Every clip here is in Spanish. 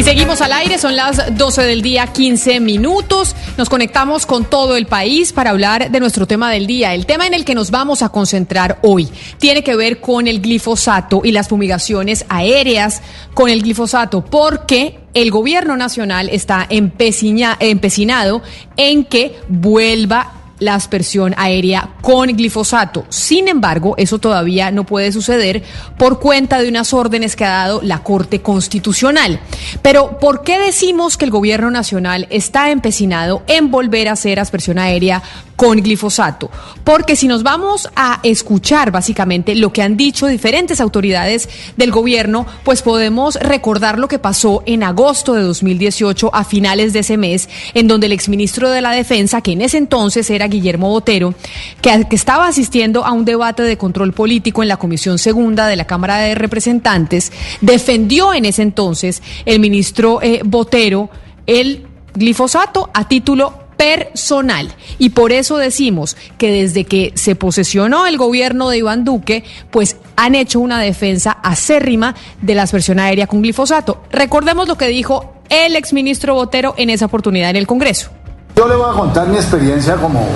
Y seguimos al aire, son las 12 del día, 15 minutos. Nos conectamos con todo el país para hablar de nuestro tema del día. El tema en el que nos vamos a concentrar hoy tiene que ver con el glifosato y las fumigaciones aéreas con el glifosato, porque el gobierno nacional está empecina, empecinado en que vuelva la aspersión aérea con glifosato. Sin embargo, eso todavía no puede suceder por cuenta de unas órdenes que ha dado la Corte Constitucional. Pero, ¿por qué decimos que el gobierno nacional está empecinado en volver a hacer aspersión aérea con glifosato? Porque si nos vamos a escuchar básicamente lo que han dicho diferentes autoridades del gobierno, pues podemos recordar lo que pasó en agosto de 2018 a finales de ese mes, en donde el exministro de la Defensa, que en ese entonces era Guillermo Botero, que, estaba asistiendo a un debate de control político en la Comisión Segunda de la Cámara de Representantes, defendió en ese entonces el ministro eh, Botero el glifosato a título personal. Y por eso decimos que desde que se posesionó el gobierno de Iván Duque, pues han hecho una defensa acérrima de la aspersión aérea con glifosato. Recordemos lo que dijo el exministro Botero en esa oportunidad en el Congreso. Yo le voy a contar mi experiencia como,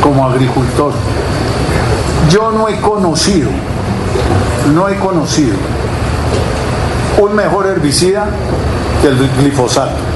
como agricultor. Yo no he conocido, no he conocido un mejor herbicida que el glifosato.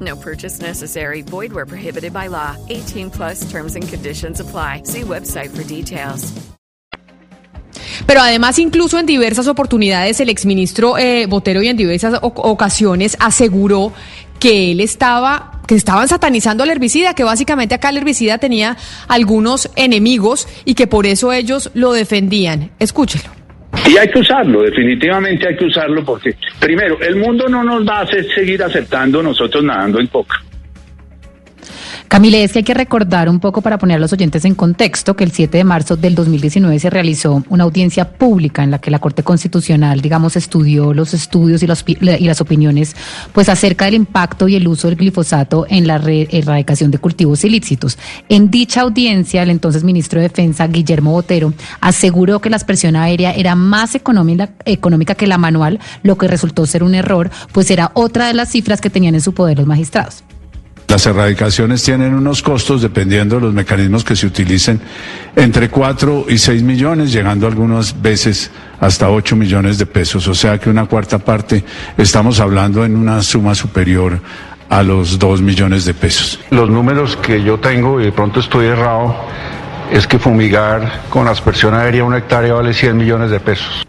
No purchase necessary. Void where prohibited by law. 18 plus terms and conditions apply. See website for details. Pero además, incluso en diversas oportunidades, el exministro eh, Botero y en diversas ocasiones aseguró que él estaba, que estaban satanizando al herbicida, que básicamente acá el herbicida tenía algunos enemigos y que por eso ellos lo defendían. Escúchelo. Y hay que usarlo, definitivamente hay que usarlo porque, primero, el mundo no nos va a hacer seguir aceptando nosotros nadando en coca. Camila, es que hay que recordar un poco para poner a los oyentes en contexto que el 7 de marzo del 2019 se realizó una audiencia pública en la que la Corte Constitucional, digamos, estudió los estudios y, y las opiniones pues acerca del impacto y el uso del glifosato en la erradicación de cultivos ilícitos. En dicha audiencia, el entonces ministro de Defensa, Guillermo Botero, aseguró que la aspersión aérea era más económica que la manual, lo que resultó ser un error, pues era otra de las cifras que tenían en su poder los magistrados. Las erradicaciones tienen unos costos, dependiendo de los mecanismos que se utilicen, entre 4 y 6 millones, llegando algunas veces hasta 8 millones de pesos. O sea que una cuarta parte estamos hablando en una suma superior a los 2 millones de pesos. Los números que yo tengo, y de pronto estoy errado, es que fumigar con aspersión aérea una hectárea vale 100 millones de pesos.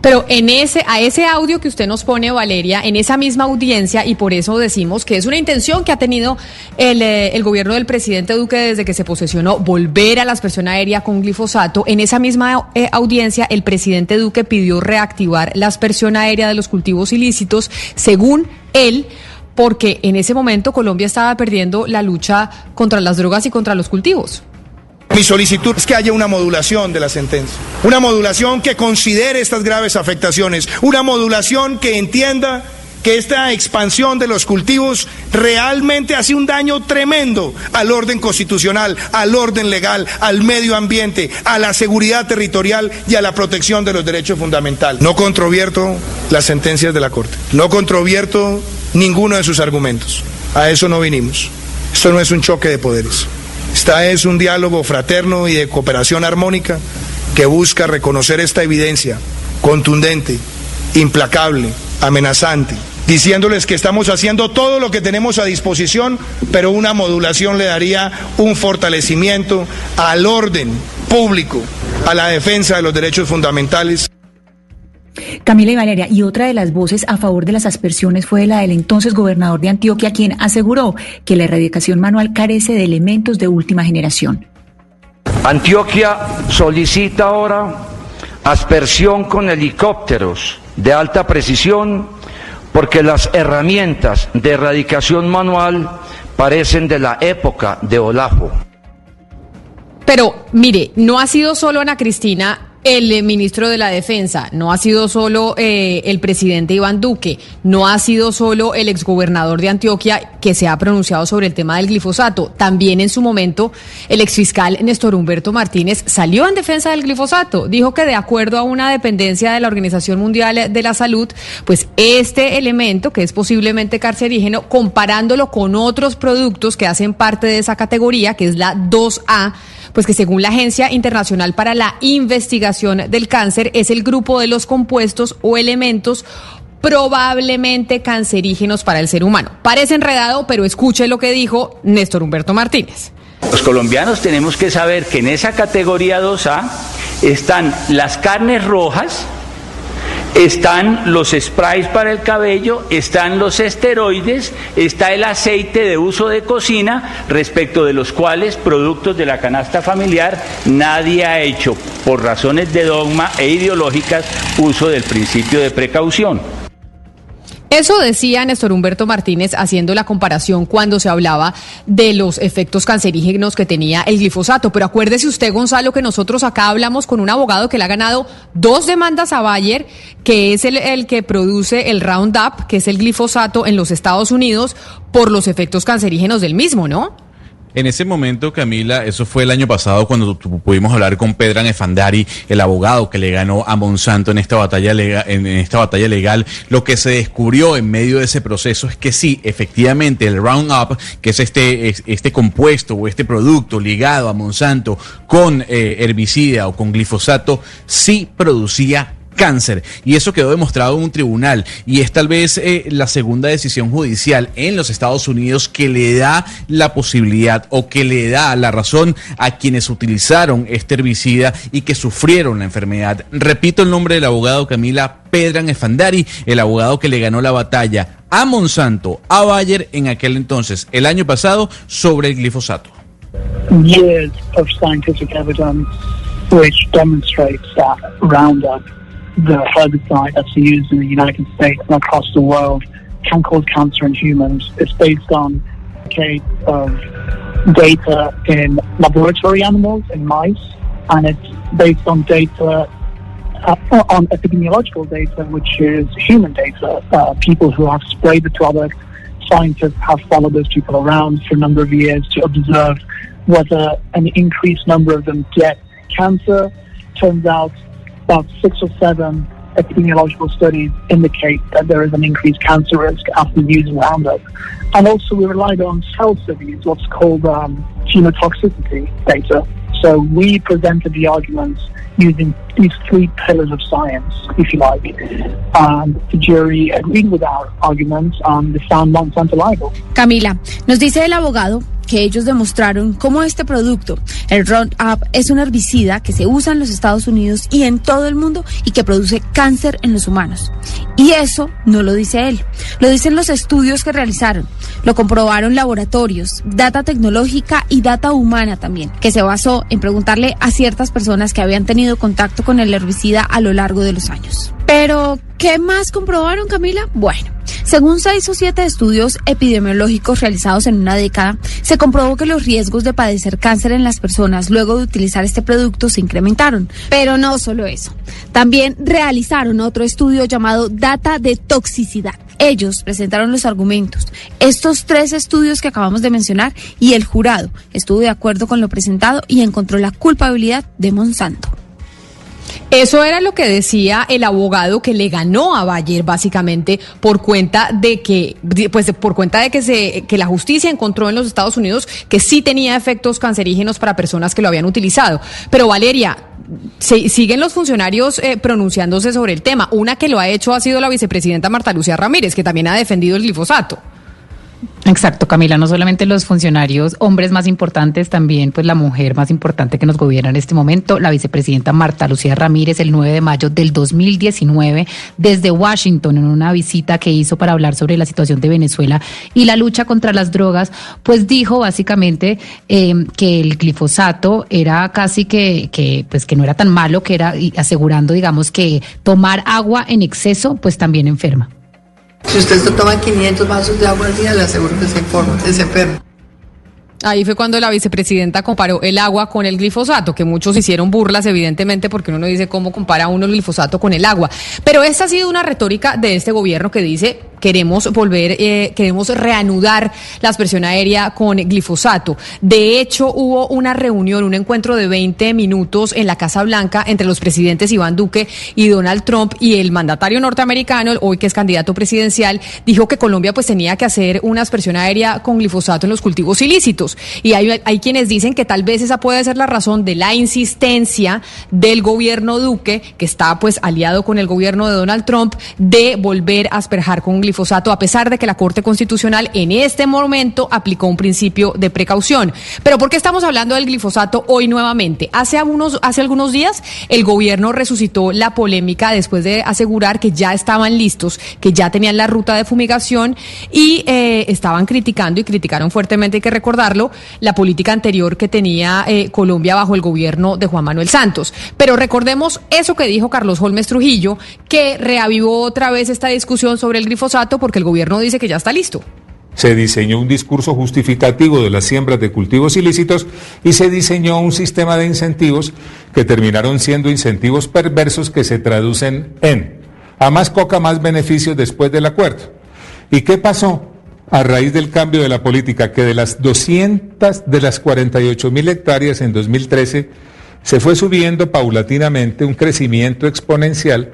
Pero en ese, a ese audio que usted nos pone, Valeria, en esa misma audiencia, y por eso decimos que es una intención que ha tenido el, eh, el gobierno del presidente Duque desde que se posesionó, volver a la aspersión aérea con glifosato. En esa misma eh, audiencia, el presidente Duque pidió reactivar la aspersión aérea de los cultivos ilícitos, según él porque en ese momento Colombia estaba perdiendo la lucha contra las drogas y contra los cultivos. Mi solicitud es que haya una modulación de la sentencia, una modulación que considere estas graves afectaciones, una modulación que entienda porque esta expansión de los cultivos realmente hace un daño tremendo al orden constitucional, al orden legal, al medio ambiente, a la seguridad territorial y a la protección de los derechos fundamentales. No controvierto las sentencias de la Corte, no controvierto ninguno de sus argumentos. A eso no vinimos. Esto no es un choque de poderes. Esta es un diálogo fraterno y de cooperación armónica que busca reconocer esta evidencia contundente, implacable, amenazante, diciéndoles que estamos haciendo todo lo que tenemos a disposición, pero una modulación le daría un fortalecimiento al orden público, a la defensa de los derechos fundamentales. Camila y Valeria, y otra de las voces a favor de las aspersiones fue la del entonces gobernador de Antioquia, quien aseguró que la erradicación manual carece de elementos de última generación. Antioquia solicita ahora aspersión con helicópteros de alta precisión porque las herramientas de erradicación manual parecen de la época de Olafo. Pero mire, no ha sido solo Ana Cristina el ministro de la Defensa, no ha sido solo eh, el presidente Iván Duque, no ha sido solo el exgobernador de Antioquia que se ha pronunciado sobre el tema del glifosato. También en su momento el exfiscal Néstor Humberto Martínez salió en defensa del glifosato. Dijo que de acuerdo a una dependencia de la Organización Mundial de la Salud, pues este elemento, que es posiblemente carcerígeno, comparándolo con otros productos que hacen parte de esa categoría, que es la 2A, pues que según la Agencia Internacional para la Investigación del Cáncer es el grupo de los compuestos o elementos probablemente cancerígenos para el ser humano. Parece enredado, pero escuche lo que dijo Néstor Humberto Martínez. Los colombianos tenemos que saber que en esa categoría 2A están las carnes rojas, están los sprays para el cabello, están los esteroides, está el aceite de uso de cocina, respecto de los cuales productos de la canasta familiar nadie ha hecho, por razones de dogma e ideológicas, uso del principio de precaución. Eso decía Néstor Humberto Martínez haciendo la comparación cuando se hablaba de los efectos cancerígenos que tenía el glifosato. Pero acuérdese usted, Gonzalo, que nosotros acá hablamos con un abogado que le ha ganado dos demandas a Bayer, que es el, el que produce el Roundup, que es el glifosato en los Estados Unidos, por los efectos cancerígenos del mismo, ¿no? En ese momento, Camila, eso fue el año pasado cuando pudimos hablar con Pedran Efandari, el abogado que le ganó a Monsanto en esta batalla legal, en esta batalla legal. Lo que se descubrió en medio de ese proceso es que sí, efectivamente, el Roundup, que es este, este compuesto o este producto ligado a Monsanto con eh, herbicida o con glifosato, sí producía cáncer. Y eso quedó demostrado en un tribunal. Y es tal vez eh, la segunda decisión judicial en los Estados Unidos que le da la posibilidad o que le da la razón a quienes utilizaron este herbicida y que sufrieron la enfermedad. Repito el nombre del abogado Camila Pedran Efandari, el abogado que le ganó la batalla a Monsanto, a Bayer en aquel entonces, el año pasado, sobre el glifosato. Years of scientific evidence which demonstrates that Roundup the herbicide that's used in the United States and across the world can cause cancer in humans. It's based on decades of data in laboratory animals, in mice, and it's based on data uh, on epidemiological data, which is human data. Uh, people who have sprayed the product, scientists have followed those people around for a number of years to observe whether an increased number of them get cancer. Turns out about six or seven epidemiological studies indicate that there is an increased cancer risk after using Roundup. And also we relied on cell studies, what's called um, genotoxicity data. So we presented the arguments using these three pillars of science, if you like. And the jury agreed with our arguments and they found Monsanto liable. Camila, nos dice el abogado que ellos demostraron cómo este producto, el Roundup, es un herbicida que se usa en los Estados Unidos y en todo el mundo y que produce cáncer en los humanos. Y eso no lo dice él, lo dicen los estudios que realizaron, lo comprobaron laboratorios, data tecnológica y data humana también, que se basó en preguntarle a ciertas personas que habían tenido contacto con el herbicida a lo largo de los años. Pero, ¿qué más comprobaron, Camila? Bueno, según seis o siete estudios epidemiológicos realizados en una década, se comprobó que los riesgos de padecer cáncer en las personas luego de utilizar este producto se incrementaron. Pero no solo eso, también realizaron otro estudio llamado Data de Toxicidad Ellos presentaron los argumentos, estos tres estudios que acabamos de mencionar, y el jurado estuvo de acuerdo con lo presentado y encontró la culpabilidad de Monsanto. Eso era lo que decía el abogado que le ganó a Bayer básicamente por cuenta de que pues por cuenta de que se que la justicia encontró en los Estados Unidos que sí tenía efectos cancerígenos para personas que lo habían utilizado. Pero Valeria, se, siguen los funcionarios eh, pronunciándose sobre el tema. Una que lo ha hecho ha sido la vicepresidenta Marta Lucía Ramírez, que también ha defendido el glifosato. Exacto, Camila, no solamente los funcionarios hombres más importantes, también pues la mujer más importante que nos gobierna en este momento, la vicepresidenta Marta Lucía Ramírez, el 9 de mayo del 2019, desde Washington, en una visita que hizo para hablar sobre la situación de Venezuela y la lucha contra las drogas, pues dijo básicamente eh, que el glifosato era casi que, que, pues que no era tan malo, que era asegurando, digamos, que tomar agua en exceso, pues también enferma. Si usted se toma 500 vasos de agua al día, le aseguro que se, informa, se enferma. Ahí fue cuando la vicepresidenta comparó el agua con el glifosato, que muchos hicieron burlas, evidentemente, porque uno no dice cómo compara uno el glifosato con el agua. Pero esta ha sido una retórica de este gobierno que dice queremos volver, eh, queremos reanudar la aspersión aérea con glifosato. De hecho, hubo una reunión, un encuentro de 20 minutos en la Casa Blanca entre los presidentes Iván Duque y Donald Trump y el mandatario norteamericano, hoy que es candidato presidencial, dijo que Colombia pues tenía que hacer una aspersión aérea con glifosato en los cultivos ilícitos. Y hay, hay quienes dicen que tal vez esa puede ser la razón de la insistencia del gobierno Duque, que está pues aliado con el gobierno de Donald Trump, de volver a asperjar con glifosato, a pesar de que la Corte Constitucional en este momento aplicó un principio de precaución. Pero ¿por qué estamos hablando del glifosato hoy nuevamente? Hace algunos, hace algunos días el gobierno resucitó la polémica después de asegurar que ya estaban listos, que ya tenían la ruta de fumigación y eh, estaban criticando y criticaron fuertemente, hay que recordarlo, la política anterior que tenía eh, Colombia bajo el gobierno de Juan Manuel Santos. Pero recordemos eso que dijo Carlos Holmes Trujillo, que reavivó otra vez esta discusión sobre el glifosato porque el gobierno dice que ya está listo. Se diseñó un discurso justificativo de las siembras de cultivos ilícitos y se diseñó un sistema de incentivos que terminaron siendo incentivos perversos que se traducen en a más coca, más beneficios después del acuerdo. ¿Y qué pasó? A raíz del cambio de la política, que de las 200 de las 48 mil hectáreas en 2013 se fue subiendo paulatinamente un crecimiento exponencial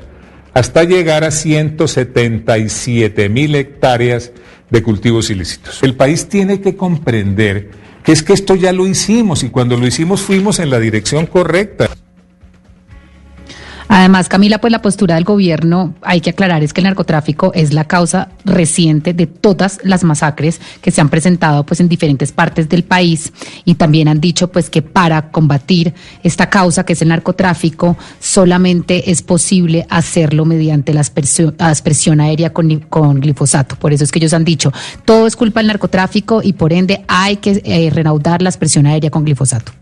hasta llegar a 177 mil hectáreas de cultivos ilícitos. El país tiene que comprender que es que esto ya lo hicimos y cuando lo hicimos fuimos en la dirección correcta. Además, Camila, pues la postura del gobierno, hay que aclarar, es que el narcotráfico es la causa reciente de todas las masacres que se han presentado pues en diferentes partes del país y también han dicho pues que para combatir esta causa que es el narcotráfico solamente es posible hacerlo mediante la aspersión, aérea con, con, glifosato. Por eso es que ellos han dicho, todo es culpa del narcotráfico y por ende hay que eh, reanudar la aspersión aérea con glifosato.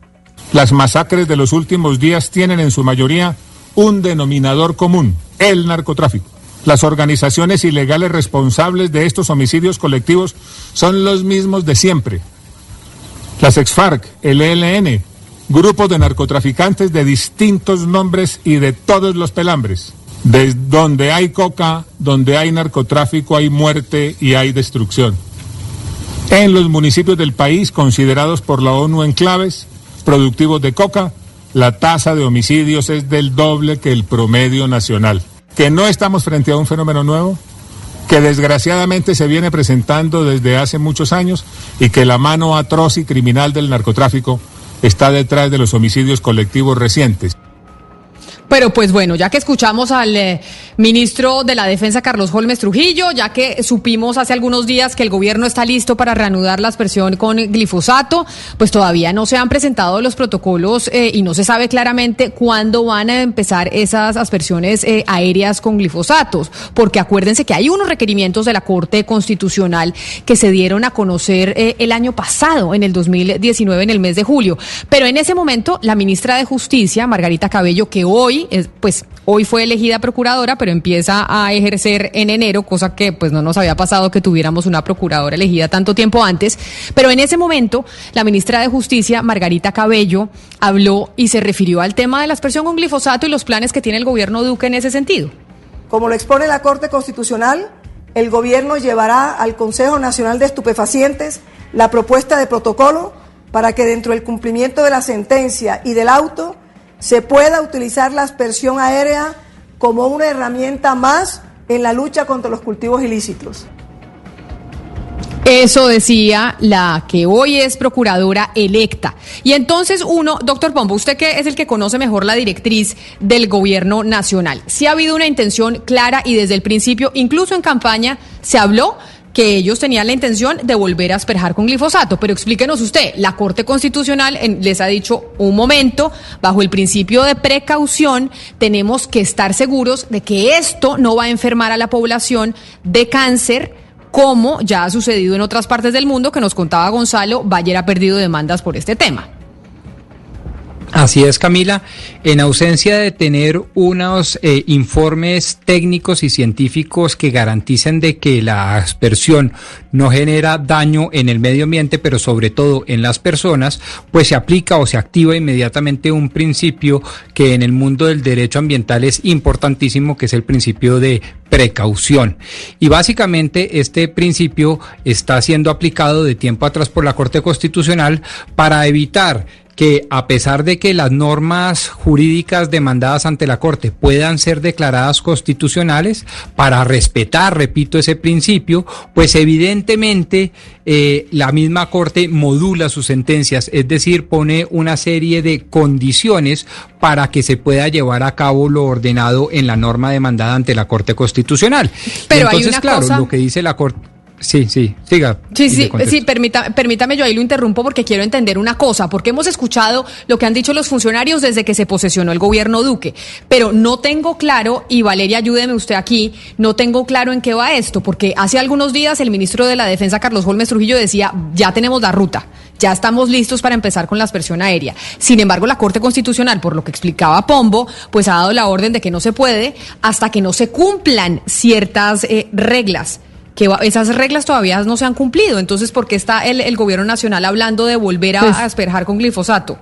Las masacres de los últimos días tienen en su mayoría un denominador común, el narcotráfico. Las organizaciones ilegales responsables de estos homicidios colectivos son los mismos de siempre. Las ex-FARC, el ELN, grupos de narcotraficantes de distintos nombres y de todos los pelambres. Desde donde hay coca, donde hay narcotráfico, hay muerte y hay destrucción. En los municipios del país considerados por la ONU enclaves productivos de coca, la tasa de homicidios es del doble que el promedio nacional. Que no estamos frente a un fenómeno nuevo, que desgraciadamente se viene presentando desde hace muchos años y que la mano atroz y criminal del narcotráfico está detrás de los homicidios colectivos recientes. Pero pues bueno, ya que escuchamos al eh, ministro de la Defensa, Carlos Holmes Trujillo, ya que supimos hace algunos días que el gobierno está listo para reanudar la aspersión con glifosato, pues todavía no se han presentado los protocolos eh, y no se sabe claramente cuándo van a empezar esas aspersiones eh, aéreas con glifosatos, porque acuérdense que hay unos requerimientos de la Corte Constitucional que se dieron a conocer el año pasado, en el 2019, en el mes de julio. Pero en ese momento, la ministra de Justicia, Margarita Cabello, que hoy pues hoy fue elegida procuradora, pero empieza a ejercer en enero, cosa que pues no nos había pasado que tuviéramos una procuradora elegida tanto tiempo antes. Pero en ese momento, la ministra de Justicia, Margarita Cabello, habló y se refirió al tema de la aspersión con glifosato y los planes que tiene el gobierno Duque en ese sentido. Como lo expone la Corte Constitucional, el gobierno llevará al Consejo Nacional de Estupefacientes la propuesta de protocolo para que dentro del cumplimiento de la sentencia y del auto se pueda utilizar la aspersión aérea como una herramienta más en la lucha contra los cultivos ilícitos. Eso decía la que hoy es procuradora electa. Y entonces uno, doctor Pombo, usted que es el que conoce mejor la directriz del gobierno nacional, si ha habido una intención clara y desde el principio, incluso en campaña, se habló que ellos tenían la intención de volver a asperjar con glifosato. Pero explíquenos usted, la Corte Constitucional les ha dicho un momento, bajo el principio de precaución, tenemos que estar seguros de que esto no va a enfermar a la población de cáncer como ya ha sucedido en otras partes del mundo, que nos contaba Gonzalo, Bayer ha perdido demandas por este tema. Así es, Camila. En ausencia de tener unos eh, informes técnicos y científicos que garanticen de que la aspersión no genera daño en el medio ambiente, pero sobre todo en las personas, pues se aplica o se activa inmediatamente un principio que en el mundo del derecho ambiental es importantísimo, que es el principio de precaución. Y básicamente este principio está siendo aplicado de tiempo atrás por la Corte Constitucional para evitar que a pesar de que las normas jurídicas demandadas ante la Corte puedan ser declaradas constitucionales, para respetar, repito, ese principio, pues evidentemente eh, la misma Corte modula sus sentencias, es decir, pone una serie de condiciones para que se pueda llevar a cabo lo ordenado en la norma demandada ante la Corte Constitucional. Pero entonces, hay una claro, cosa... lo que dice la Corte Sí, sí, siga. Sí, sí, sí, permítame, yo ahí lo interrumpo porque quiero entender una cosa, porque hemos escuchado lo que han dicho los funcionarios desde que se posesionó el gobierno Duque, pero no tengo claro, y Valeria, ayúdeme usted aquí, no tengo claro en qué va esto, porque hace algunos días el ministro de la Defensa, Carlos Holmes Trujillo, decía, ya tenemos la ruta, ya estamos listos para empezar con la aspersión aérea. Sin embargo, la Corte Constitucional, por lo que explicaba Pombo, pues ha dado la orden de que no se puede hasta que no se cumplan ciertas eh, reglas que esas reglas todavía no se han cumplido. Entonces, ¿por qué está el, el gobierno nacional hablando de volver a, Pues- a asperjar con glifosato?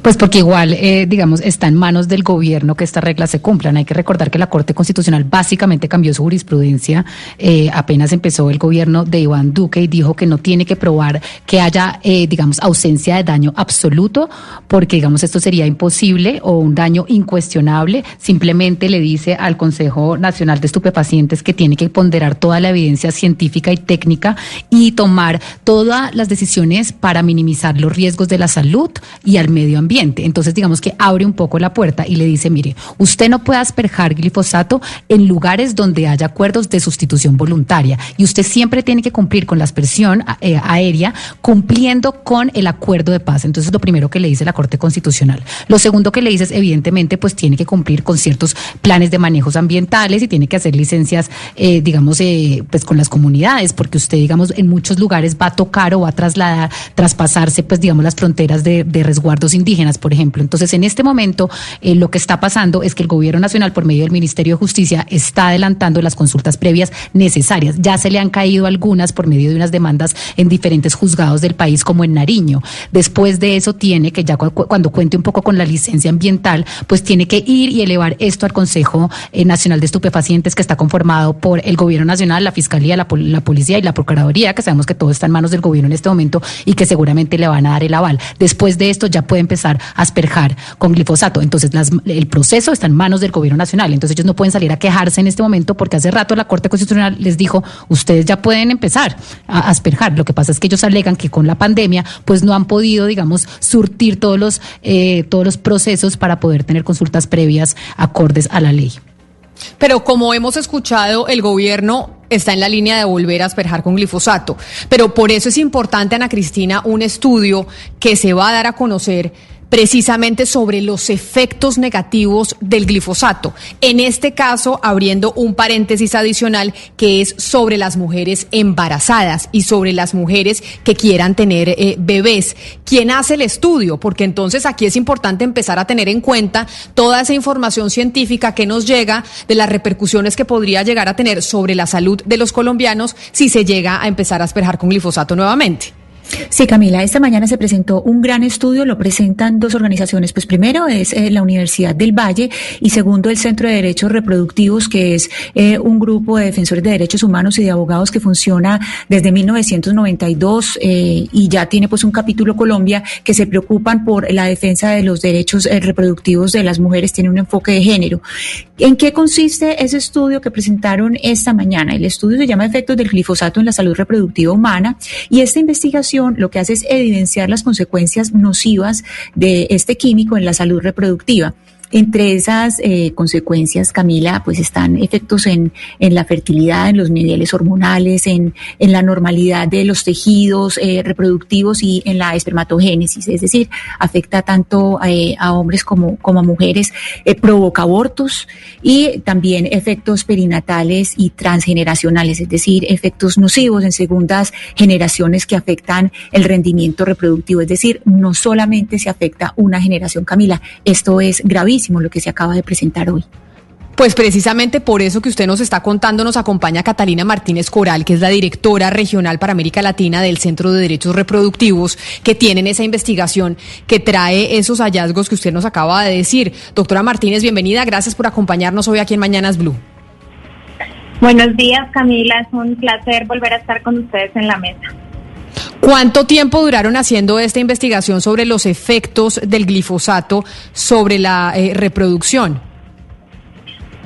Pues porque igual, eh, digamos, está en manos del gobierno que estas reglas se cumplan. Hay que recordar que la Corte Constitucional básicamente cambió su jurisprudencia eh, apenas empezó el gobierno de Iván Duque y dijo que no tiene que probar que haya, eh, digamos, ausencia de daño absoluto, porque, digamos, esto sería imposible o un daño incuestionable. Simplemente le dice al Consejo Nacional de Estupefacientes que tiene que ponderar toda la evidencia científica y técnica y tomar todas las decisiones para minimizar los riesgos de la salud y al medio ambiente. Entonces, digamos que abre un poco la puerta y le dice, mire, usted no puede asperjar glifosato en lugares donde haya acuerdos de sustitución voluntaria y usted siempre tiene que cumplir con la aspersión eh, aérea cumpliendo con el acuerdo de paz. Entonces, lo primero que le dice la Corte Constitucional. Lo segundo que le dice es, evidentemente, pues tiene que cumplir con ciertos planes de manejos ambientales y tiene que hacer licencias, eh, digamos, eh, pues con las comunidades, porque usted, digamos, en muchos lugares va a tocar o va a trasladar, traspasarse, pues, digamos, las fronteras de, de resguardos indígenas, por ejemplo. Entonces, en este momento, eh, lo que está pasando es que el Gobierno Nacional, por medio del Ministerio de Justicia, está adelantando las consultas previas necesarias. Ya se le han caído algunas por medio de unas demandas en diferentes juzgados del país, como en Nariño. Después de eso, tiene que ya cu- cuando cuente un poco con la licencia ambiental, pues tiene que ir y elevar esto al Consejo eh, Nacional de Estupefacientes, que está conformado por el Gobierno Nacional, la Fiscalía, la, la Policía y la Procuraduría, que sabemos que todo está en manos del gobierno en este momento y que seguramente le van a dar el aval. Después de esto, ya puede empezar a asperjar con glifosato. Entonces, el proceso está en manos del Gobierno Nacional. Entonces, ellos no pueden salir a quejarse en este momento porque hace rato la Corte Constitucional les dijo, ustedes ya pueden empezar a asperjar. Lo que pasa es que ellos alegan que con la pandemia, pues no han podido, digamos, surtir todos los, eh, todos los procesos para poder tener consultas previas acordes a la ley. Pero como hemos escuchado, el gobierno está en la línea de volver a asperjar con glifosato. Pero por eso es importante, Ana Cristina, un estudio que se va a dar a conocer precisamente sobre los efectos negativos del glifosato. En este caso, abriendo un paréntesis adicional que es sobre las mujeres embarazadas y sobre las mujeres que quieran tener eh, bebés. ¿Quién hace el estudio? Porque entonces aquí es importante empezar a tener en cuenta toda esa información científica que nos llega de las repercusiones que podría llegar a tener sobre la salud de los colombianos si se llega a empezar a asperjar con glifosato nuevamente. Sí, Camila, esta mañana se presentó un gran estudio, lo presentan dos organizaciones. Pues primero es eh, la Universidad del Valle y segundo el Centro de Derechos Reproductivos, que es eh, un grupo de defensores de derechos humanos y de abogados que funciona desde 1992 eh, y ya tiene pues un capítulo Colombia que se preocupan por la defensa de los derechos reproductivos de las mujeres, tiene un enfoque de género. ¿En qué consiste ese estudio que presentaron esta mañana? El estudio se llama Efectos del glifosato en la salud reproductiva humana y esta investigación lo que hace es evidenciar las consecuencias nocivas de este químico en la salud reproductiva. Entre esas eh, consecuencias, Camila, pues están efectos en, en, la fertilidad, en los niveles hormonales, en, en la normalidad de los tejidos eh, reproductivos y en la espermatogénesis, es decir, afecta tanto eh, a hombres como, como a mujeres, provoca abortos y también efectos perinatales y transgeneracionales, es decir, efectos nocivos en segundas generaciones que afectan el rendimiento reproductivo, es decir, no solamente se afecta una generación, Camila, esto es gravísimo lo que se acaba de presentar hoy. Pues precisamente por eso que usted nos está contando, nos acompaña Catalina Martínez Coral, que es la directora regional para América Latina del Centro de Derechos Reproductivos, que tienen esa investigación que trae esos hallazgos que usted nos acaba de decir. Doctora Martínez, bienvenida, gracias por acompañarnos hoy aquí en Mañanas Blue. Buenos días, Camila, es un placer volver a estar con ustedes en la mesa. ¿Cuánto tiempo duraron haciendo esta investigación sobre los efectos del glifosato sobre la eh, reproducción?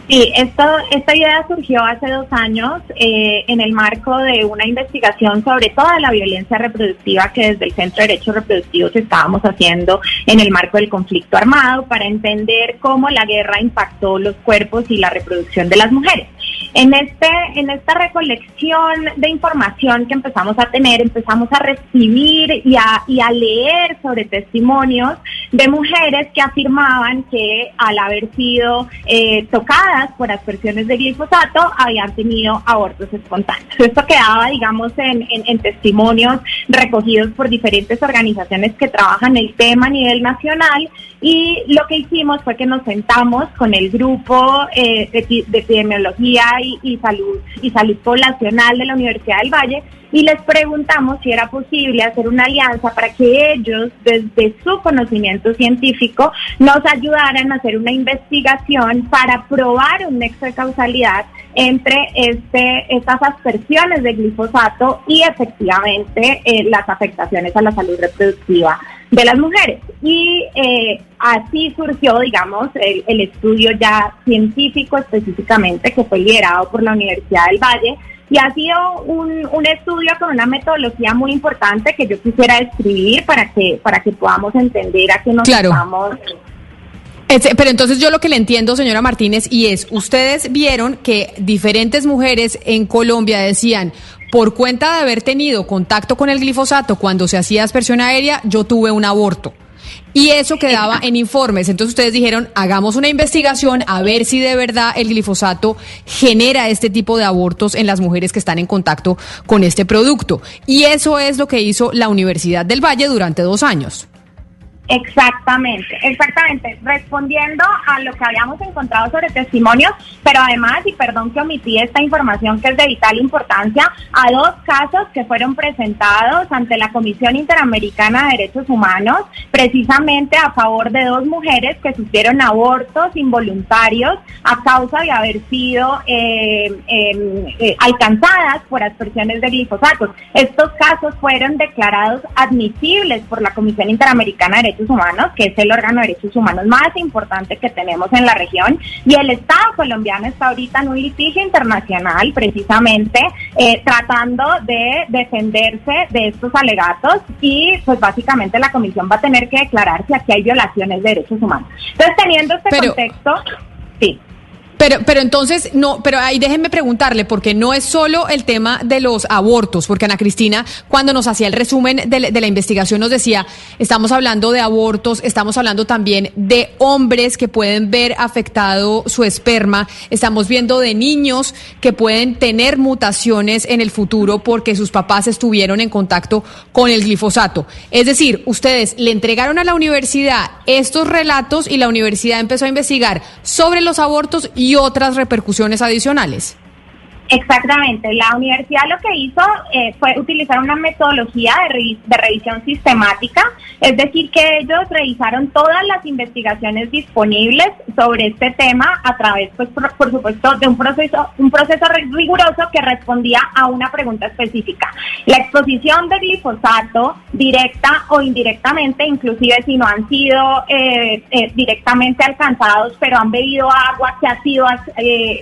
Sí, esto, esta idea surgió hace dos años eh, en el marco de una investigación sobre toda la violencia reproductiva que desde el Centro de Derechos Reproductivos estábamos haciendo en el marco del conflicto armado para entender cómo la guerra impactó los cuerpos y la reproducción de las mujeres. En, este, en esta recolección de información que empezamos a tener, empezamos a recibir y a, y a leer sobre testimonios de mujeres que afirmaban que al haber sido eh, tocadas por aspersiones de glifosato habían tenido abortos espontáneos. Esto quedaba, digamos, en, en, testimonios recogidos por diferentes organizaciones que trabajan el tema a nivel nacional y lo que hicimos fue que nos sentamos con el grupo eh, de, epidemiología y, salud y salud poblacional de la Universidad del Valle y les preguntamos si era posible hacer una alianza para que ellos, desde su conocimiento científico, nos ayudaran a hacer una investigación para probar un nexo de causalidad entre este, estas aspersiones de glifosato y efectivamente eh, las afectaciones a la salud reproductiva de las mujeres. Y eh, así surgió, digamos, el, el estudio ya científico específicamente que fue liderado por la Universidad del Valle y ha sido un, un, estudio con una metodología muy importante que yo quisiera describir para que para que podamos entender a qué nos claro. estamos pero entonces yo lo que le entiendo, señora Martínez, y es, ustedes vieron que diferentes mujeres en Colombia decían, por cuenta de haber tenido contacto con el glifosato cuando se hacía aspersión aérea, yo tuve un aborto. Y eso quedaba en informes. Entonces ustedes dijeron, hagamos una investigación a ver si de verdad el glifosato genera este tipo de abortos en las mujeres que están en contacto con este producto. Y eso es lo que hizo la Universidad del Valle durante dos años. Exactamente, exactamente. Respondiendo a lo que habíamos encontrado sobre testimonios, pero además, y perdón que omití esta información que es de vital importancia, a dos casos que fueron presentados ante la Comisión Interamericana de Derechos Humanos, precisamente a favor de dos mujeres que sufrieron abortos involuntarios a causa de haber sido eh, eh, alcanzadas por aspersiones de glifosatos. Estos casos fueron declarados admisibles por la Comisión Interamericana de Derechos Humanos, que es el órgano de derechos humanos más importante que tenemos en la región, y el Estado colombiano está ahorita en un litigio internacional precisamente eh, tratando de defenderse de estos alegatos y pues básicamente la comisión va a tener que declarar si aquí hay violaciones de derechos humanos. Entonces, teniendo este contexto, sí. Pero, pero entonces, no, pero ahí déjenme preguntarle, porque no es solo el tema de los abortos, porque Ana Cristina, cuando nos hacía el resumen de, la investigación, nos decía, estamos hablando de abortos, estamos hablando también de hombres que pueden ver afectado su esperma, estamos viendo de niños que pueden tener mutaciones en el futuro porque sus papás estuvieron en contacto con el glifosato. Es decir, ustedes le entregaron a la universidad estos relatos y la universidad empezó a investigar sobre los abortos y y otras repercusiones adicionales. Exactamente. La universidad lo que hizo eh, fue utilizar una metodología de, revisión sistemática, es decir, que ellos revisaron todas las investigaciones disponibles sobre este tema a través, pues, por, supuesto, de un proceso, un proceso riguroso que respondía a una pregunta específica. La exposición de glifosato, directa o indirectamente, inclusive si no han sido eh, eh, directamente alcanzados, pero han bebido agua que ha sido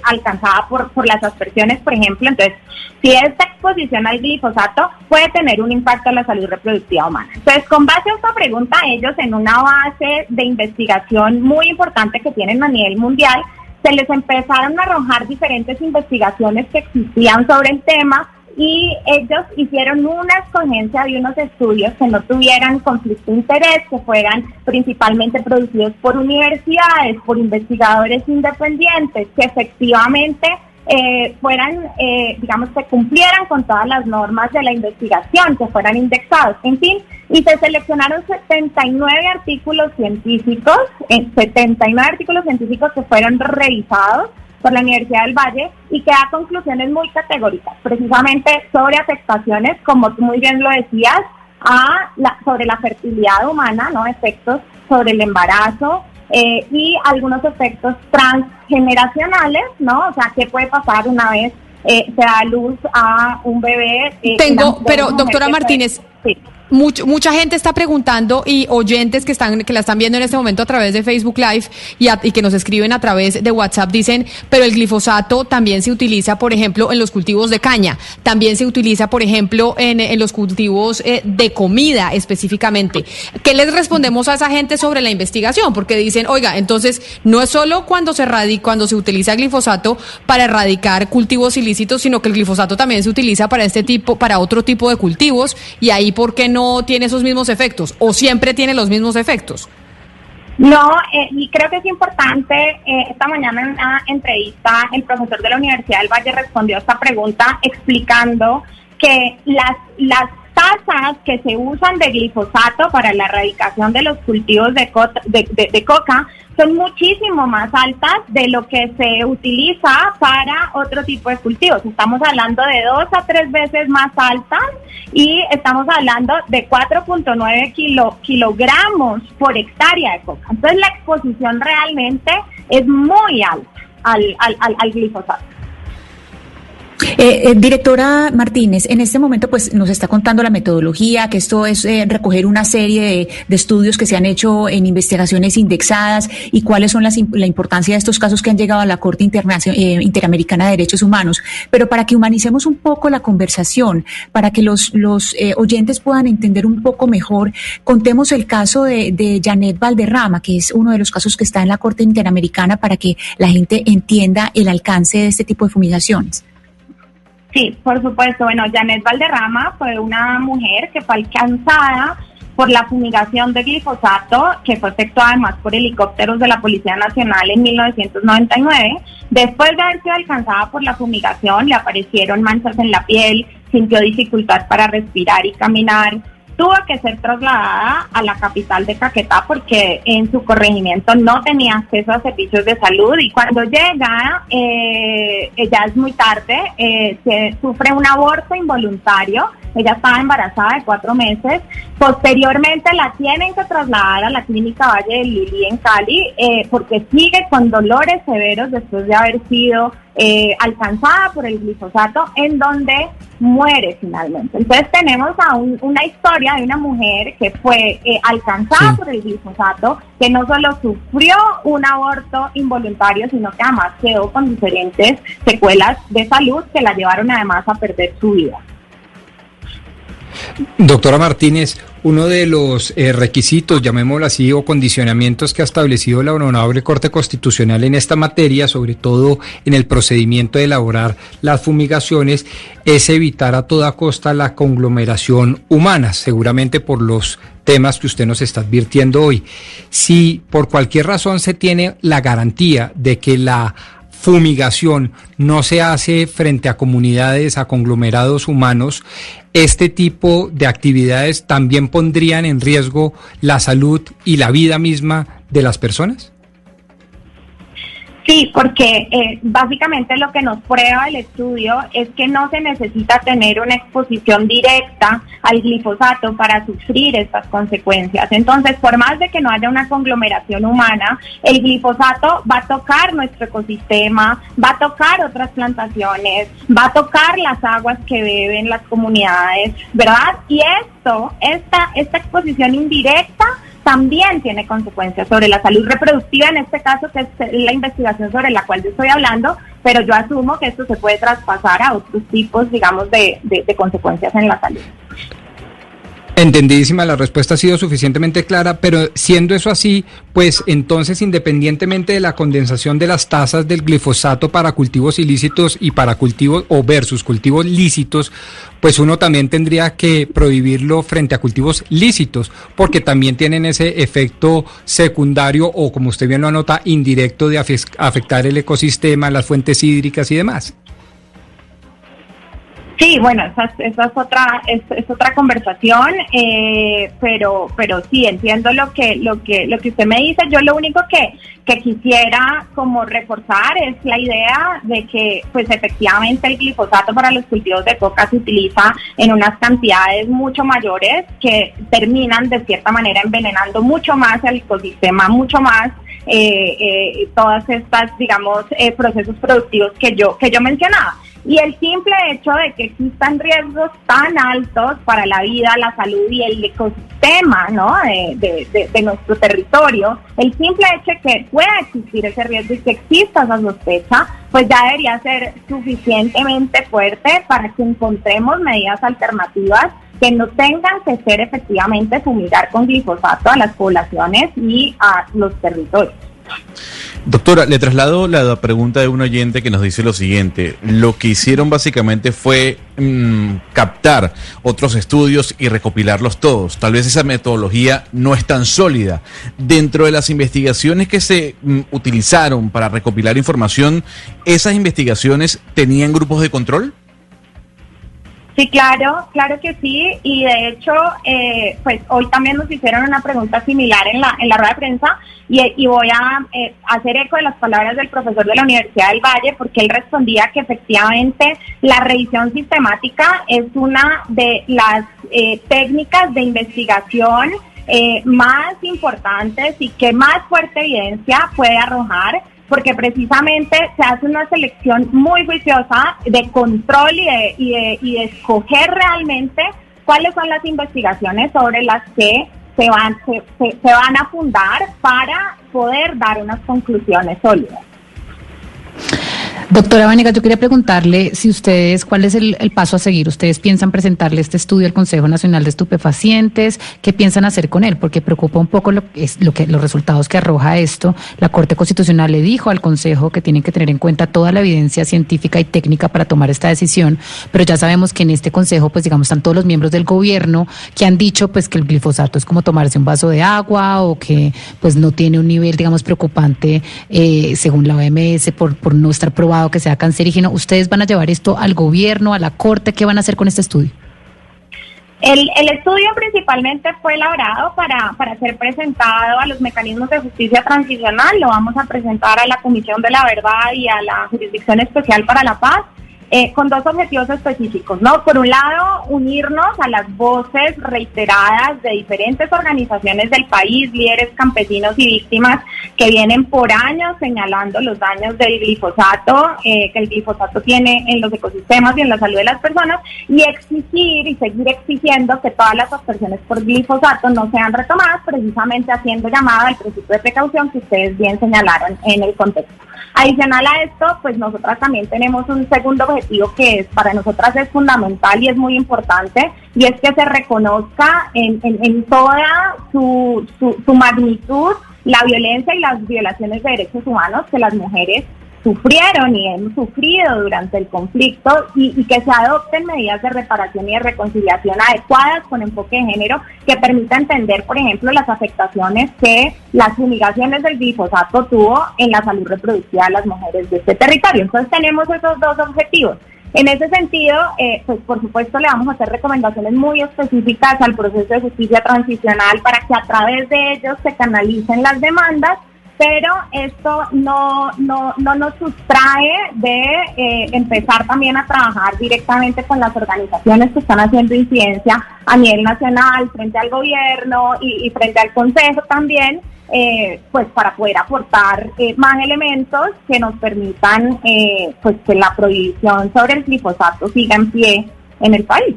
alcanzada por, por las aspersiones por ejemplo. Entonces, si esta exposición al glifosato puede tener un impacto en la salud reproductiva humana. Entonces, con base a esta pregunta, ellos en una base de investigación muy importante que tienen a nivel mundial, se les empezaron a arrojar diferentes investigaciones que existían sobre el tema y ellos hicieron una escogencia de unos estudios que no tuvieran conflicto de interés, que fueran principalmente producidos por universidades, por investigadores independientes, que efectivamente eh, fueran, eh, digamos, que cumplieran con todas las normas de la investigación, que fueran indexados, en fin, y se seleccionaron 79 artículos científicos, 79 eh, artículos científicos que fueron revisados por la Universidad del Valle y que da conclusiones muy categóricas, precisamente sobre afectaciones, como tú muy bien lo decías, a la, sobre la fertilidad humana, ¿no? Efectos sobre el embarazo, eh, y algunos efectos transgeneracionales, ¿no? O sea, ¿qué puede pasar una vez eh, se da luz a un bebé? Eh, Tengo, pero doctora Martínez, sí mucha gente está preguntando y oyentes que están que la están viendo en este momento a través de Facebook Live y, que nos escriben a través de WhatsApp dicen, pero el glifosato también se utiliza, por ejemplo, en los cultivos de caña, también se utiliza, por ejemplo, en, los cultivos eh, de comida específicamente. ¿Qué les respondemos a esa gente sobre la investigación? Porque dicen, oiga, entonces no es solo cuando se cuando se utiliza glifosato para erradicar cultivos ilícitos, sino que el glifosato también se utiliza para este tipo, para otro tipo de cultivos y ahí, ¿por qué no tiene esos mismos efectos o siempre tiene los mismos efectos? No, eh, y creo que es importante, eh, esta mañana en una entrevista el profesor de la Universidad del Valle respondió a esta pregunta explicando que las, las tasas que se usan de glifosato para la erradicación de los cultivos de, coca son muchísimo más altas de lo que se utiliza para otro tipo de cultivos. Estamos hablando de dos a tres veces más altas y estamos hablando de 4.9 kilo, kilogramos por hectárea de coca. Entonces la exposición realmente es muy alta al, al, al glifosato. Eh, eh, directora Martínez, en este momento pues nos está contando la metodología, que esto es eh, recoger una serie de, estudios que se han hecho en investigaciones indexadas y cuáles son las, la importancia de estos casos que han llegado a la Corte Interamericana de Derechos Humanos. Pero para que humanicemos un poco la conversación, para que los, los oyentes puedan entender un poco mejor, contemos el caso de, de Janet Valderrama, que es uno de los casos que está en la Corte Interamericana para que la gente entienda el alcance de este tipo de fumigaciones. Sí, por supuesto. Bueno, Janet Valderrama fue una mujer que fue alcanzada por la fumigación de glifosato, que fue efectuada además por helicópteros de la Policía Nacional en 1999. Después de haber sido alcanzada por la fumigación, le aparecieron manchas en la piel, sintió dificultad para respirar y caminar, tuvo que ser trasladada a la capital de Caquetá porque en su corregimiento no tenía acceso a servicios de salud y cuando llega, eh, ella es muy tarde, eh, se sufre un aborto involuntario, ella estaba embarazada de cuatro meses, posteriormente la tienen que trasladar a la clínica Valle de Lili en Cali eh, porque sigue con dolores severos después de haber sido eh, alcanzada por el glifosato, en donde muere finalmente. Entonces tenemos a una historia de una mujer que fue eh, alcanzada por el glifosato, que no solo sufrió un aborto involuntario, sino que además quedó con diferentes secuelas de salud que la llevaron además a perder su vida. Doctora Martínez, uno de los eh, requisitos, llamémoslo así, o condicionamientos que ha establecido la Honorable Corte Constitucional en esta materia, sobre todo en el procedimiento de elaborar las fumigaciones, es evitar a toda costa la conglomeración humana, seguramente por los temas que usted nos está advirtiendo hoy. Si por cualquier razón se tiene la garantía de que la fumigación no se hace frente a comunidades, a conglomerados humanos, este tipo de actividades también pondrían en riesgo la salud y la vida misma de las personas? Sí, porque eh, básicamente lo que nos prueba el estudio es que no se necesita tener una exposición directa al glifosato para sufrir estas consecuencias. Entonces, por más de que no haya una conglomeración humana, el glifosato va a tocar nuestro ecosistema, va a tocar otras plantaciones, va a tocar las aguas que beben las comunidades, ¿verdad? Y esto, esta, esta exposición indirecta, también tiene consecuencias sobre la salud reproductiva, en este caso, que es la investigación sobre la cual yo estoy hablando, pero yo asumo que esto se puede traspasar a otros tipos, digamos, de, de consecuencias en la salud. Entendidísima, la respuesta ha sido suficientemente clara, pero siendo eso así, pues entonces independientemente de la condensación de las tasas del glifosato para cultivos ilícitos y para cultivos o versus cultivos lícitos, pues uno también tendría que prohibirlo frente a cultivos lícitos, porque también tienen ese efecto secundario o como usted bien lo anota, indirecto de afectar el ecosistema, las fuentes hídricas y demás. Sí, bueno, esa, es otra es, otra conversación, eh, pero pero sí entiendo lo que lo que lo que usted me dice. Yo lo único que que quisiera como reforzar es la idea de que pues efectivamente el glifosato para los cultivos de coca se utiliza en unas cantidades mucho mayores que terminan de cierta manera envenenando mucho más el ecosistema, mucho más eh, eh, todas estas digamos procesos productivos que yo que yo mencionaba. Y el simple hecho de que existan riesgos tan altos para la vida, la salud y el ecosistema ¿no? de, nuestro territorio, el simple hecho de que pueda existir ese riesgo y que exista esa sospecha, pues ya debería ser suficientemente fuerte para que encontremos medidas alternativas que no tengan que ser efectivamente fumigar con glifosato a las poblaciones y a los territorios. Doctora, le traslado la pregunta de un oyente que nos dice lo siguiente. Lo que hicieron básicamente fue mm, captar otros estudios y recopilarlos todos. Tal vez esa metodología no es tan sólida. Dentro de las investigaciones que se mm, utilizaron para recopilar información, ¿esas investigaciones tenían grupos de control? Sí, claro, claro que sí. Y de hecho, eh, pues hoy también nos hicieron una pregunta similar en la, en la rueda de prensa y, voy a eh, hacer eco de las palabras del profesor de la Universidad del Valle porque él respondía que efectivamente la revisión sistemática es una de las eh, técnicas de investigación más importantes y que más fuerte evidencia puede arrojar porque precisamente se hace una selección muy juiciosa de control y de, y de, escoger realmente cuáles son las investigaciones sobre las que se van, se, se van a fundar para poder dar unas conclusiones sólidas. Doctora Vanegas, yo quería preguntarle si ustedes, ¿cuál es el, paso a seguir? ¿Ustedes piensan presentarle este estudio al Consejo Nacional de Estupefacientes? ¿Qué piensan hacer con él? Porque preocupa un poco lo, es, que, los resultados que arroja esto. La Corte Constitucional le dijo al Consejo que tienen que tener en cuenta toda la evidencia científica y técnica para tomar esta decisión, pero ya sabemos que en este Consejo, pues digamos, están todos los miembros del gobierno que han dicho pues que el glifosato es como tomarse un vaso de agua o que pues no tiene un nivel, digamos, preocupante eh, según la OMS por, por no estar que sea cancerígeno. ¿Ustedes van a llevar esto al gobierno, a la corte? ¿Qué van a hacer con este estudio? El, el, estudio principalmente fue elaborado para, para ser presentado a los mecanismos de justicia transicional. Lo vamos a presentar a la Comisión de la Verdad y a la Jurisdicción Especial para la Paz. Eh, con dos objetivos específicos, ¿no? Por un lado, unirnos a las voces reiteradas de diferentes organizaciones del país, líderes campesinos y víctimas que vienen por años señalando los daños del glifosato, eh, que el glifosato tiene en los ecosistemas y en la salud de las personas, y exigir y seguir exigiendo que todas las aspersiones por glifosato no sean retomadas, precisamente haciendo llamada al principio de precaución que ustedes bien señalaron en el contexto. Adicional a esto, pues nosotras también tenemos un segundo objetivo que es para nosotras es fundamental y es muy importante, y es que se reconozca en, en, toda su, su, su magnitud la violencia y las violaciones de derechos humanos que las mujeres sufrieron y hemos sufrido durante el conflicto y, que se adopten medidas de reparación y de reconciliación adecuadas con enfoque de género que permita entender, por ejemplo, las afectaciones que las fumigaciones del glifosato tuvo en la salud reproductiva de las mujeres de este territorio. Entonces tenemos esos dos objetivos. En ese sentido, eh, pues por supuesto le vamos a hacer recomendaciones muy específicas al proceso de justicia transicional para que a través de ellos se canalicen las demandas pero esto no, no, no nos sustrae de eh, empezar también a trabajar directamente con las organizaciones que están haciendo incidencia a nivel nacional, frente al gobierno y, frente al Consejo también, eh, pues para poder aportar eh, más elementos que nos permitan pues que la prohibición sobre el glifosato siga en pie en el país.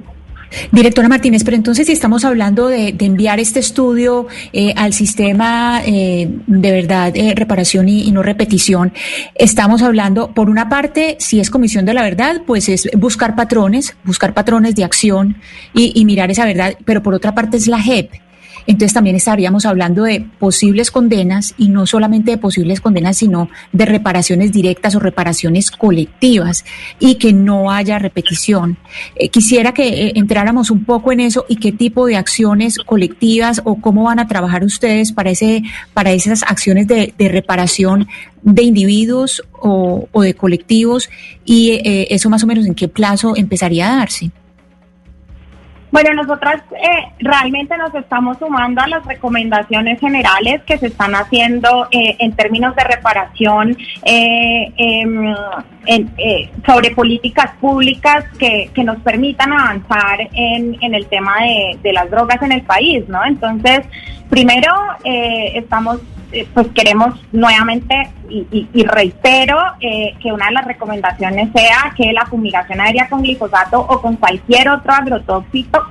Directora Martínez, pero entonces si estamos hablando de, enviar este estudio eh, al sistema eh, de verdad, eh, reparación y, no repetición, estamos hablando, por una parte, si es comisión de la verdad, pues es buscar patrones, buscar patrones de acción y, y mirar esa verdad, pero por otra parte es la JEP. Entonces también estaríamos hablando de posibles condenas y no solamente de posibles condenas, sino de reparaciones directas o reparaciones colectivas y que no haya repetición. Eh, quisiera que eh, entráramos un poco en eso y qué tipo de acciones colectivas o cómo van a trabajar ustedes para, ese, para esas acciones de, reparación de individuos o, de colectivos y eh, eso más o menos en qué plazo empezaría a darse. Bueno, nosotras eh, realmente nos estamos sumando a las recomendaciones generales que se están haciendo eh, en términos de reparación eh, em, sobre políticas públicas que, que, nos permitan avanzar en, en el tema de, de, las drogas en el país, ¿no? Entonces, primero estamos eh, pues queremos nuevamente y, reitero eh, que una de las recomendaciones sea que la fumigación aérea con glifosato o con cualquier otro agrotóxico,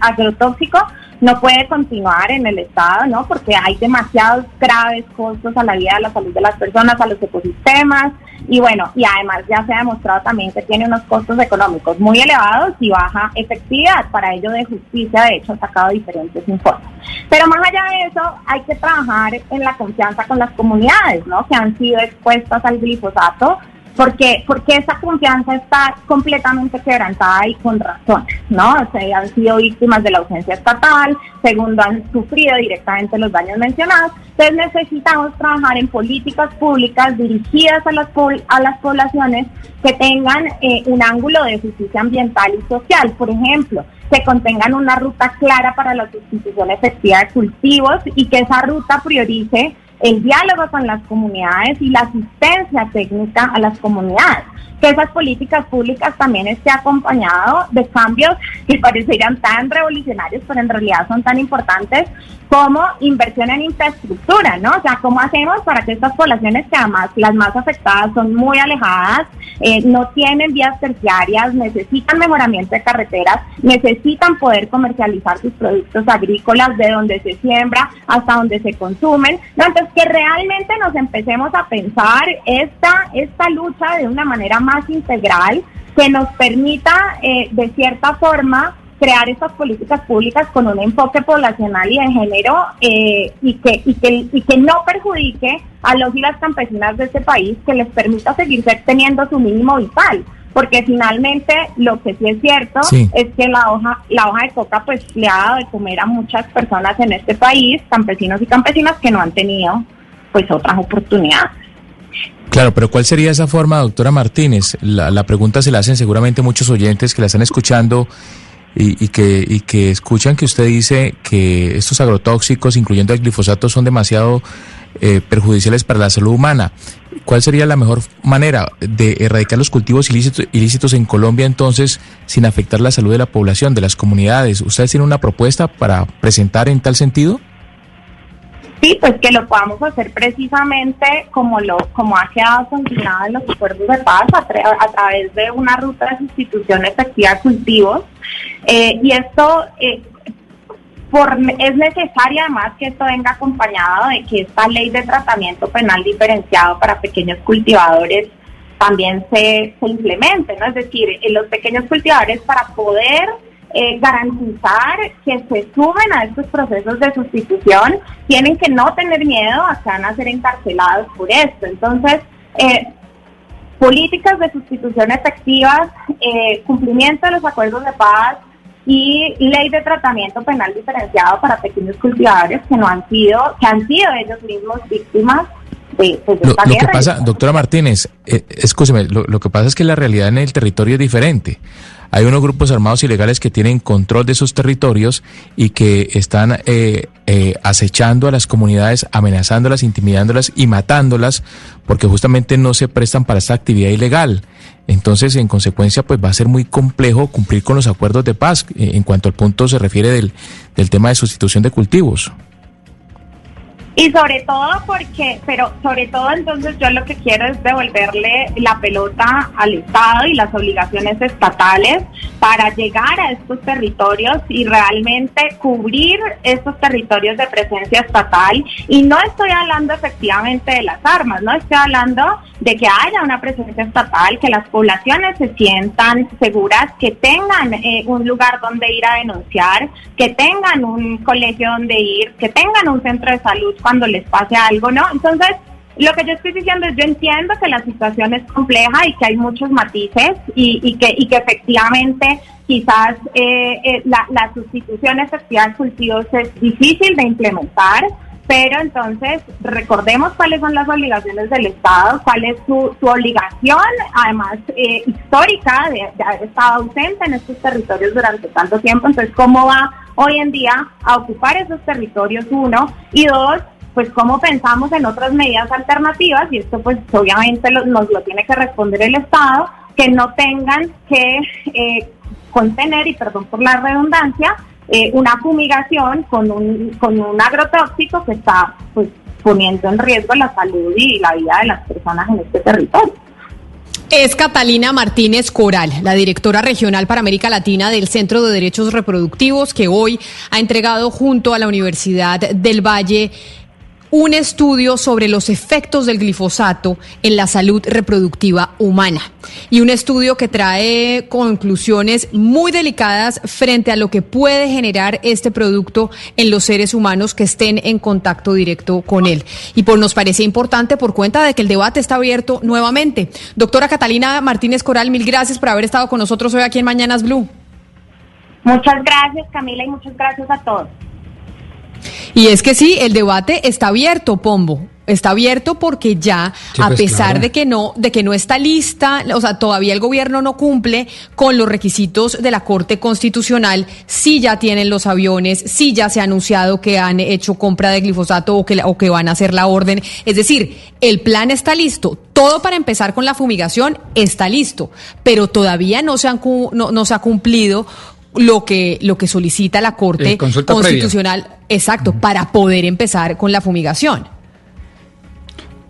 agrotóxico no puede continuar en el Estado, ¿no? Porque hay demasiados graves costos a la vida, a la salud de las personas, a los ecosistemas, y bueno, y además ya se ha demostrado también que tiene unos costos económicos muy elevados y baja efectividad. Para ello de justicia, de hecho, ha sacado diferentes informes. Pero más allá de eso, hay que trabajar en la confianza con las comunidades, ¿no? Que han sido expuestas al glifosato porque, porque esa confianza está completamente quebrantada y con razón, ¿no? O han sido víctimas de la ausencia estatal, segundo, han sufrido directamente los daños mencionados, entonces necesitamos trabajar en políticas públicas dirigidas a las, a las poblaciones que tengan eh, un ángulo de justicia ambiental y social, por ejemplo, que contengan una ruta clara para la sustitución efectiva de cultivos y que esa ruta priorice el diálogo con las comunidades y la asistencia técnica a las comunidades. Que esas políticas públicas también esté acompañado de cambios que parecerían tan revolucionarios, pero en realidad son tan importantes como inversión en infraestructura, ¿no? O sea, ¿cómo hacemos para que estas poblaciones, que además las más afectadas son muy alejadas, eh, no tienen vías terciarias, necesitan mejoramiento de carreteras, necesitan poder comercializar sus productos agrícolas de donde se siembra hasta donde se consumen? ¿no? Entonces, que realmente nos empecemos a pensar esta, esta lucha de una manera más integral que nos permita, eh, de cierta forma, crear estas políticas públicas con un enfoque poblacional y de género eh, y, que, y, que, y que no perjudique a los y las campesinas de este país, que les permita seguir teniendo su mínimo vital. Porque finalmente lo que sí es cierto es que la hoja, la hoja de coca pues le ha dado de comer a muchas personas en este país, campesinos y campesinas que no han tenido pues otras oportunidades. Claro, pero ¿cuál sería esa forma, doctora Martínez? La, la pregunta se la hacen seguramente muchos oyentes que la están escuchando y, que, y que escuchan que usted dice que estos agrotóxicos, incluyendo el glifosato, son demasiado eh, perjudiciales para la salud humana. ¿Cuál sería la mejor manera de erradicar los cultivos ilícitos, ilícitos en Colombia entonces sin afectar la salud de la población, de las comunidades? ¿Ustedes tienen una propuesta para presentar en tal sentido? Sí, pues que lo podamos hacer precisamente como lo como ha quedado consignado en los acuerdos de paz a, través de una ruta de sustitución efectiva de cultivos. Eh, y esto eh, por, es necesario además que esto venga acompañado de que esta ley de tratamiento penal diferenciado para pequeños cultivadores también se, se implemente, ¿no? Es decir, en los pequeños cultivadores para poder eh, garantizar que se suben a estos procesos de sustitución, tienen que no tener miedo a que van a ser encarcelados por esto. Entonces, eh, políticas de sustitución efectivas, eh, cumplimiento de los acuerdos de paz y ley de tratamiento penal diferenciado para pequeños cultivadores que no han sido, que han sido ellos mismos víctimas de, pues, Lo, que pasa, doctora Martínez, eh, escúcheme, lo, lo que pasa es que la realidad en el territorio es diferente. Hay unos grupos armados ilegales que tienen control de esos territorios y que están eh, eh, acechando a las comunidades, amenazándolas, intimidándolas y matándolas porque justamente no se prestan para esta actividad ilegal. Entonces, en consecuencia, pues va a ser muy complejo cumplir con los acuerdos de paz eh, en cuanto al punto se refiere del, del tema de sustitución de cultivos. Y sobre todo porque, pero sobre todo entonces yo lo que quiero es devolverle la pelota al Estado y las obligaciones estatales para llegar a estos territorios y realmente cubrir estos territorios de presencia estatal. Y no estoy hablando efectivamente de las armas, no estoy hablando de que haya una presencia estatal, que las poblaciones se sientan seguras, que tengan eh, un lugar donde ir a denunciar, que tengan un colegio donde ir, que tengan un centro de salud cuando les pase algo, ¿no? Entonces, lo que yo estoy diciendo es, yo entiendo que la situación es compleja y que hay muchos matices y, y que, y que efectivamente quizás eh, eh, la, la sustitución efectiva de cultivos es difícil de implementar, pero entonces recordemos cuáles son las obligaciones del Estado, cuál es su, su obligación, además eh, histórica, de, de haber estado ausente en estos territorios durante tanto tiempo. Entonces, ¿cómo va hoy en día a ocupar esos territorios? Uno. Y dos, pues cómo pensamos en otras medidas alternativas, y esto pues obviamente nos lo tiene que responder el Estado, que no tengan que eh, contener, y perdón por la redundancia, eh, una fumigación con un, con un agrotóxico que está pues poniendo en riesgo la salud y la vida de las personas en este territorio. Es Catalina Martínez Coral, la directora regional para América Latina del Centro de Derechos Reproductivos, que hoy ha entregado junto a la Universidad del Valle un estudio sobre los efectos del glifosato en la salud reproductiva humana. Y un estudio que trae conclusiones muy delicadas frente a lo que puede generar este producto en los seres humanos que estén en contacto directo con él. Y por nos parece importante por cuenta de que el debate está abierto nuevamente. Doctora Catalina Martínez Coral, mil gracias por haber estado con nosotros hoy aquí en Mañanas Blue. Muchas gracias Camila y muchas gracias a todos. Y es que sí, el debate está abierto, Pombo. Está abierto porque ya, Sí, a pues, pesar claro. de que no, de que no está lista, o sea, todavía el gobierno no cumple con los requisitos de la Corte Constitucional, sí ya tienen los aviones, sí ya se ha anunciado que han hecho compra de glifosato o que, o que van a hacer la orden. Es decir, el plan está listo. Todo para empezar con la fumigación está listo, pero todavía no se han no, no se ha cumplido lo que lo que solicita la Corte Eh, previa. Constitucional, exacto, para poder empezar con la fumigación.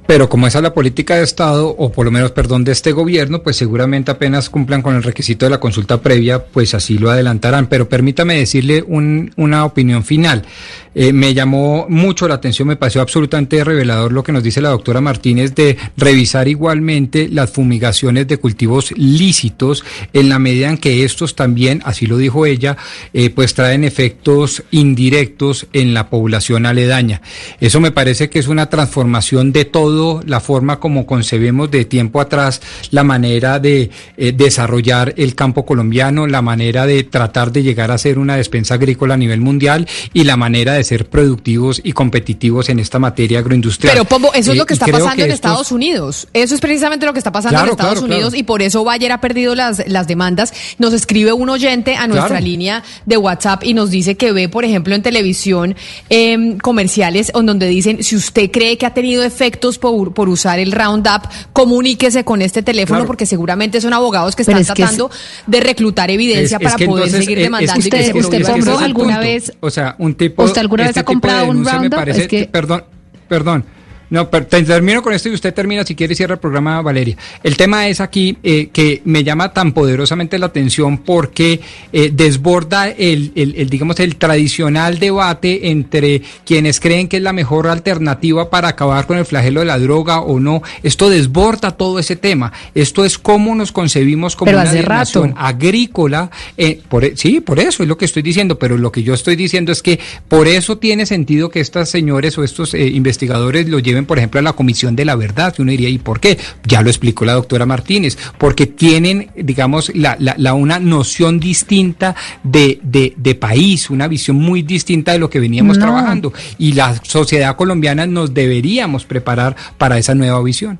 Pero como esa es la política de Estado, o por lo menos, perdón, de este gobierno, pues seguramente apenas cumplan con el requisito de la consulta previa, pues así lo adelantarán. Pero permítame decirle un- una opinión final. Eh, me llamó mucho la atención, me pareció absolutamente revelador lo que nos dice la doctora Martínez de revisar igualmente las fumigaciones de cultivos lícitos en la medida en que estos también, así lo dijo ella, eh, pues traen efectos indirectos en la población aledaña. Eso me parece que es una transformación de todo, la forma como concebemos de tiempo atrás la manera de eh, desarrollar el campo colombiano, la manera de tratar de llegar a ser una despensa agrícola a nivel mundial y la manera de ser productivos y competitivos en esta materia agroindustrial. Pero Pombo, eso es Eh, lo que está pasando en estos- Estados Unidos. Eso es precisamente lo que está pasando Claro, en Estados claro, Unidos claro. y por eso Bayer ha perdido las, las demandas. Nos escribe un oyente a nuestra línea de WhatsApp y nos dice que ve, por ejemplo, en televisión em, comerciales en donde dicen, si usted cree que ha tenido efectos por, por usar el Roundup, comuníquese con este teléfono Claro. porque seguramente son abogados que están es que es- tratando de reclutar evidencia Es- es para que poder entonces, seguir eh, es demandando. que y que usted- usted, el alguna punto. vez- O sea, un tipo. ¿Usted alguna vez este ha tipo de comprado un Roundup? parece- Es que- Perdón, perdón. No, pero te- termino con esto y usted termina si quiere cierra el programa, Valeria. El tema es aquí eh, que me llama tan poderosamente la atención porque eh, desborda el, el- el, digamos, el tradicional debate entre quienes creen que es la mejor alternativa para acabar con el flagelo de la droga o no. Esto desborda todo ese tema. Esto es cómo nos concebimos como Pero una nación agrícola. eh, por, e- sí, por eso es lo que estoy diciendo, pero lo que yo estoy diciendo es que por eso tiene sentido que estas señores o estos eh, investigadores lo lleven lleven, por ejemplo, a la Comisión de la Verdad. Y uno diría, ¿y por qué? Ya lo explicó la doctora Martínez, porque tienen, digamos, la, la, una noción distinta de, de, de, país, una visión muy distinta de lo que veníamos trabajando. Y la sociedad colombiana nos deberíamos preparar para esa nueva visión.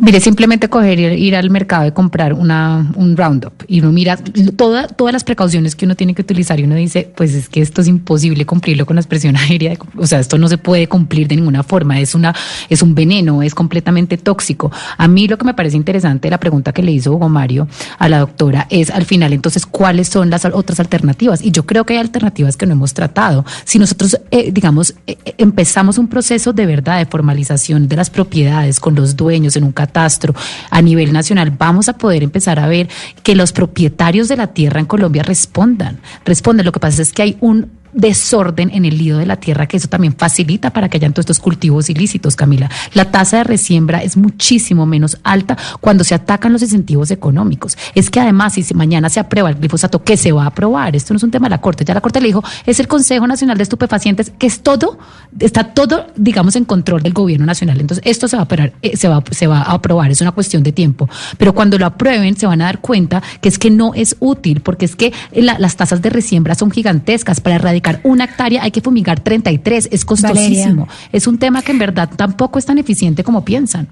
Mire, simplemente coger ir, al mercado y comprar una, un Roundup y uno mira toda, todas las precauciones que uno tiene que utilizar y uno dice, pues es que esto es imposible cumplirlo con la expresión aérea, o sea, esto no se puede cumplir de ninguna forma, es, una, es un veneno, es completamente tóxico. A mí lo que me parece interesante, la pregunta que le hizo Hugo Mario a la doctora, es al final entonces cuáles son las otras alternativas. Y yo creo que hay alternativas que no hemos tratado. Si nosotros, eh, digamos, eh, empezamos un proceso de verdad de formalización de las propiedades con los dueños en un catastro a nivel nacional, vamos a poder empezar a ver que los propietarios de la tierra en Colombia respondan. Responden. Lo que pasa es que hay un desorden en el lío de la tierra, que eso también facilita para que hayan todos estos cultivos ilícitos, Camila. La tasa de resiembra es muchísimo menos alta cuando se atacan los incentivos económicos. Es que además, si mañana se aprueba el glifosato, que se va a aprobar, esto no es un tema de la Corte, ya la Corte le dijo, es el Consejo Nacional de Estupefacientes, que es todo, está todo, digamos, en control del gobierno nacional. Entonces, esto se va a operar, eh, se a aprobar, es una cuestión de tiempo. Pero cuando lo aprueben, se van a dar cuenta que es que no es útil, porque es que las tasas de resiembra son gigantescas para erradicar una hectárea hay que fumigar 33, es costosísimo. Es un tema que en verdad tampoco es tan eficiente como piensan.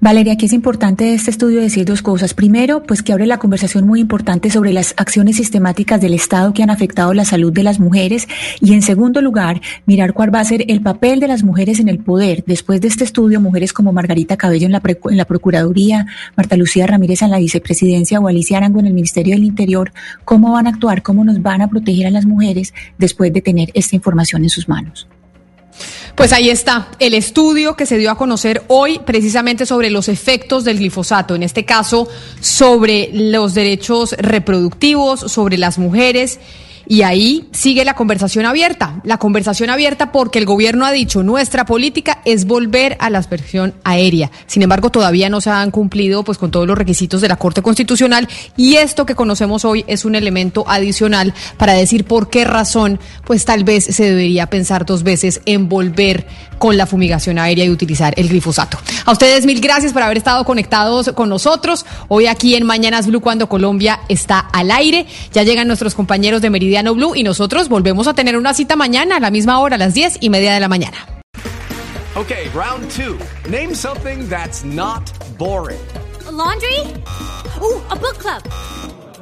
Valeria, aquí es importante este estudio decir dos cosas. Primero, pues que abre la conversación muy importante sobre las acciones sistemáticas del Estado que han afectado la salud de las mujeres. Y en segundo lugar, mirar cuál va a ser el papel de las mujeres en el poder. Después de este estudio, mujeres como Margarita Cabello en la, en la Procuraduría, Marta Lucía Ramírez en la Vicepresidencia o Alicia Arango en el Ministerio del Interior, ¿cómo van a actuar? ¿Cómo nos van a proteger a las mujeres después de tener esta información en sus manos? Pues ahí está el estudio que se dio a conocer hoy precisamente sobre los efectos del glifosato, en este caso sobre los derechos reproductivos, sobre las mujeres y ahí sigue la conversación abierta, la conversación abierta porque el gobierno ha dicho nuestra política es volver a la aspersión aérea. Sin embargo, todavía no se han cumplido pues con todos los requisitos de la Corte Constitucional y esto que conocemos hoy es un elemento adicional para decir por qué razón pues tal vez se debería pensar dos veces en volver con la fumigación aérea y utilizar el glifosato. A ustedes mil gracias por haber estado conectados con nosotros hoy aquí en Mañanas Blue cuando Colombia está al aire. Ya llegan nuestros compañeros de Meridian Blue y nosotros volvemos a tener una cita mañana a la misma hora, a las 10 y media de la mañana. Okay, round two. Name something that's not boring. laundry? Ooh, a book club.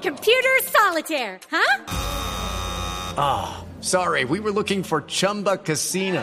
Computer solitaire, huh? Ah, sorry, we were looking for Chumba Casino.